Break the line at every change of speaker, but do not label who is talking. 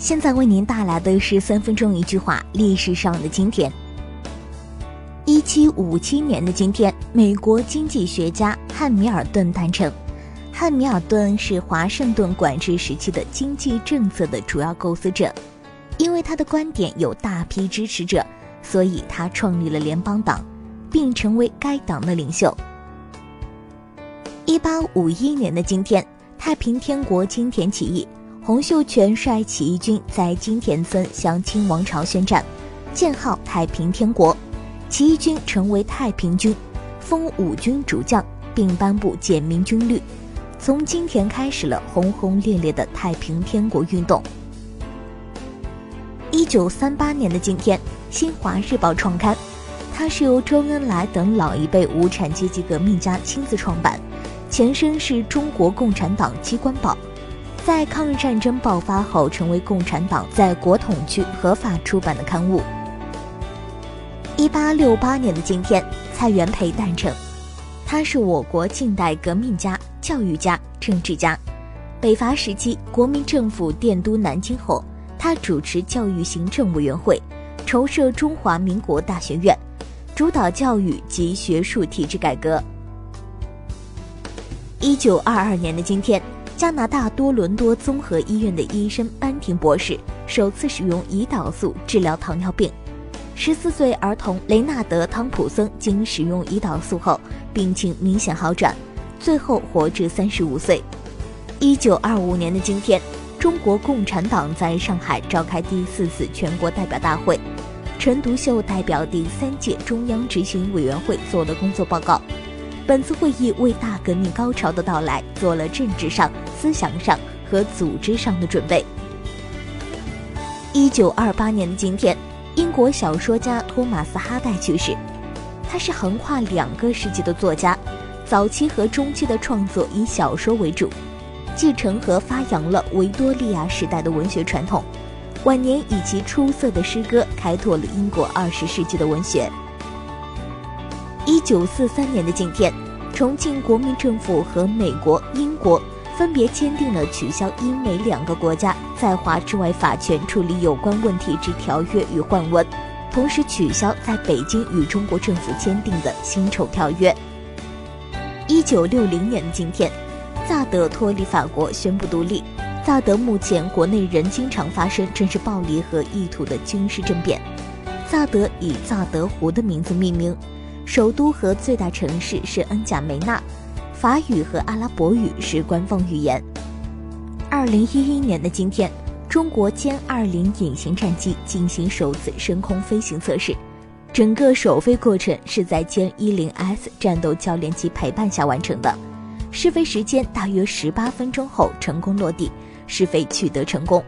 现在为您带来的是三分钟一句话：历史上的今天。一七五七年的今天，美国经济学家汉密尔顿诞生。汉密尔顿是华盛顿管制时期的经济政策的主要构思者，因为他的观点有大批支持者，所以他创立了联邦党，并成为该党的领袖。一八五一年的今天，太平天国金田起义。洪秀全率起义军在金田村向清王朝宣战，建号太平天国，起义军成为太平军，封五军主将，并颁布简明军律。从今天开始了轰轰烈烈的太平天国运动。一九三八年的今天，《新华日报》创刊，它是由周恩来等老一辈无产阶级革命家亲自创办，前身是中国共产党机关报。在抗日战争爆发后，成为共产党在国统区合法出版的刊物。一八六八年的今天，蔡元培诞辰，他是我国近代革命家、教育家、政治家。北伐时期，国民政府电都南京后，他主持教育行政委员会，筹设中华民国大学院，主导教育及学术体制改革。一九二二年的今天。加拿大多伦多综合医院的医生班廷博士首次使用胰岛素治疗糖尿病。十四岁儿童雷纳德·汤普森经使用胰岛素后，病情明显好转，最后活至三十五岁。一九二五年的今天，中国共产党在上海召开第四次全国代表大会，陈独秀代表第三届中央执行委员会做了工作报告。本次会议为大革命高潮的到来做了政治上、思想上和组织上的准备。一九二八年的今天，英国小说家托马斯·哈代去世。他是横跨两个世纪的作家，早期和中期的创作以小说为主，继承和发扬了维多利亚时代的文学传统。晚年以其出色的诗歌开拓了英国二十世纪的文学。一九四三年的今天，重庆国民政府和美国、英国分别签订了取消英美两个国家在华之外法权处理有关问题之条约与换文，同时取消在北京与中国政府签订的辛丑条约。一九六零年的今天，萨德脱离法国宣布独立。萨德目前国内仍经常发生政治暴力和意图的军事政变。萨德以萨德湖的名字命名。首都和最大城市是恩贾梅纳，法语和阿拉伯语是官方语言。二零一一年的今天，中国歼二零隐形战机进行首次升空飞行测试，整个首飞过程是在歼一零 S 战斗教练机陪伴下完成的，试飞时间大约十八分钟后成功落地，试飞取得成功。